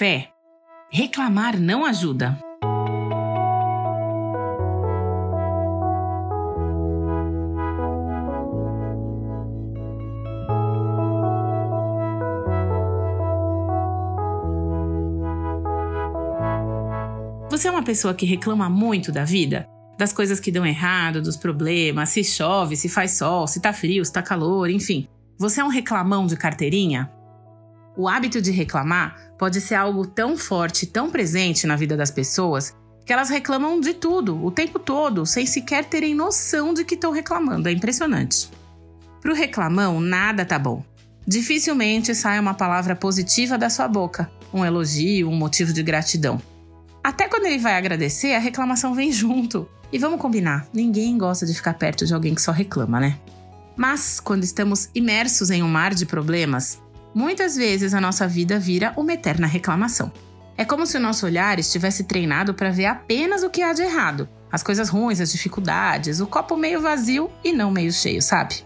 fé, reclamar não ajuda. Você é uma pessoa que reclama muito da vida? Das coisas que dão errado, dos problemas, se chove, se faz sol, se tá frio, se tá calor, enfim. Você é um reclamão de carteirinha? O hábito de reclamar pode ser algo tão forte, tão presente na vida das pessoas, que elas reclamam de tudo, o tempo todo, sem sequer terem noção de que estão reclamando. É impressionante. O reclamão, nada tá bom. Dificilmente sai uma palavra positiva da sua boca, um elogio, um motivo de gratidão. Até quando ele vai agradecer, a reclamação vem junto. E vamos combinar, ninguém gosta de ficar perto de alguém que só reclama, né? Mas quando estamos imersos em um mar de problemas, muitas vezes a nossa vida vira uma eterna reclamação. É como se o nosso olhar estivesse treinado para ver apenas o que há de errado, as coisas ruins, as dificuldades, o copo meio vazio e não meio cheio, sabe?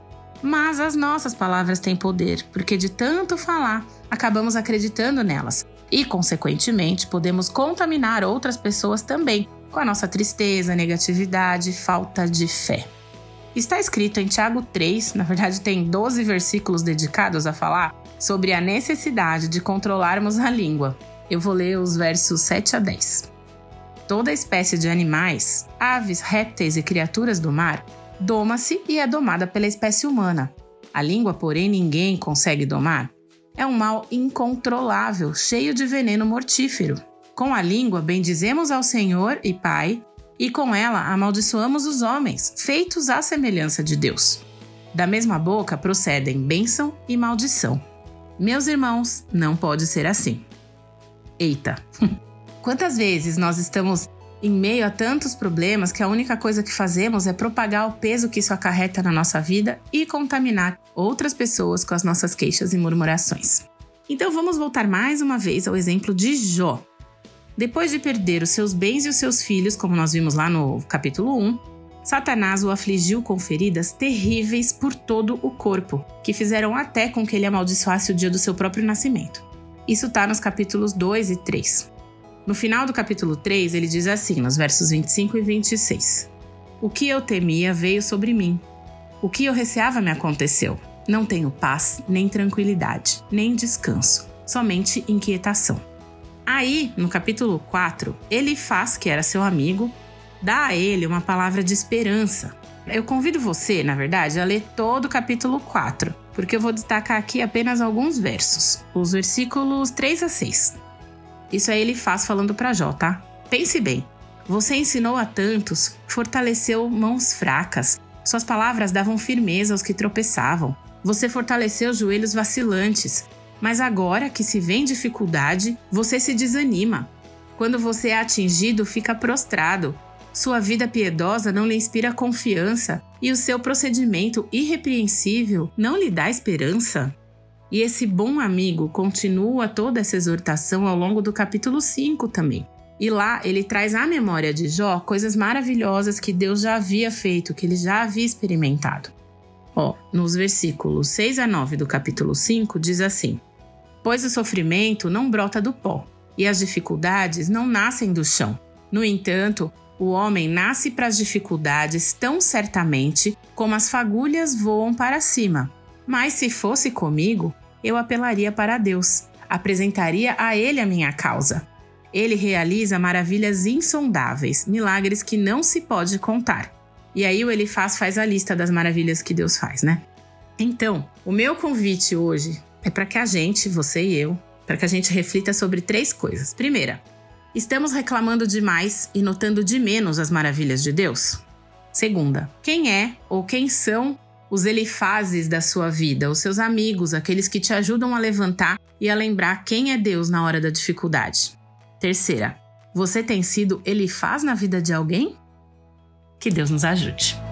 Mas as nossas palavras têm poder, porque de tanto falar, acabamos acreditando nelas e, consequentemente, podemos contaminar outras pessoas também com a nossa tristeza, negatividade, falta de fé. Está escrito em Tiago 3, na verdade tem 12 versículos dedicados a falar sobre a necessidade de controlarmos a língua. Eu vou ler os versos 7 a 10. Toda espécie de animais, aves, répteis e criaturas do mar doma-se e é domada pela espécie humana. A língua, porém, ninguém consegue domar. É um mal incontrolável, cheio de veneno mortífero. Com a língua bendizemos ao Senhor e Pai, e com ela amaldiçoamos os homens, feitos à semelhança de Deus. Da mesma boca procedem bênção e maldição. Meus irmãos, não pode ser assim. Eita! Quantas vezes nós estamos em meio a tantos problemas que a única coisa que fazemos é propagar o peso que isso acarreta na nossa vida e contaminar outras pessoas com as nossas queixas e murmurações. Então vamos voltar mais uma vez ao exemplo de Jó. Depois de perder os seus bens e os seus filhos, como nós vimos lá no capítulo 1, Satanás o afligiu com feridas terríveis por todo o corpo, que fizeram até com que ele amaldiçoasse o dia do seu próprio nascimento. Isso está nos capítulos 2 e 3. No final do capítulo 3, ele diz assim, nos versos 25 e 26: O que eu temia veio sobre mim. O que eu receava me aconteceu. Não tenho paz, nem tranquilidade, nem descanso, somente inquietação. Aí, no capítulo 4, ele faz que era seu amigo, dá a ele uma palavra de esperança. Eu convido você, na verdade, a ler todo o capítulo 4, porque eu vou destacar aqui apenas alguns versos, os versículos 3 a 6. Isso aí ele faz falando para Jó, tá? Pense bem. Você ensinou a tantos, fortaleceu mãos fracas. Suas palavras davam firmeza aos que tropeçavam. Você fortaleceu joelhos vacilantes. Mas agora que se vê dificuldade, você se desanima. Quando você é atingido, fica prostrado. Sua vida piedosa não lhe inspira confiança e o seu procedimento irrepreensível não lhe dá esperança. E esse bom amigo continua toda essa exortação ao longo do capítulo 5 também. E lá ele traz à memória de Jó coisas maravilhosas que Deus já havia feito, que ele já havia experimentado. Ó, nos versículos 6 a 9 do capítulo 5 diz assim: Pois o sofrimento não brota do pó, e as dificuldades não nascem do chão. No entanto, o homem nasce para as dificuldades tão certamente como as fagulhas voam para cima. Mas se fosse comigo, eu apelaria para Deus, apresentaria a Ele a minha causa. Ele realiza maravilhas insondáveis, milagres que não se pode contar. E aí o Elifaz faz a lista das maravilhas que Deus faz, né? Então, o meu convite hoje é para que a gente, você e eu, para que a gente reflita sobre três coisas. Primeira, estamos reclamando demais e notando de menos as maravilhas de Deus? Segunda, quem é ou quem são os elifases da sua vida, os seus amigos, aqueles que te ajudam a levantar e a lembrar quem é Deus na hora da dificuldade. Terceira, você tem sido elifaz na vida de alguém? Que Deus nos ajude.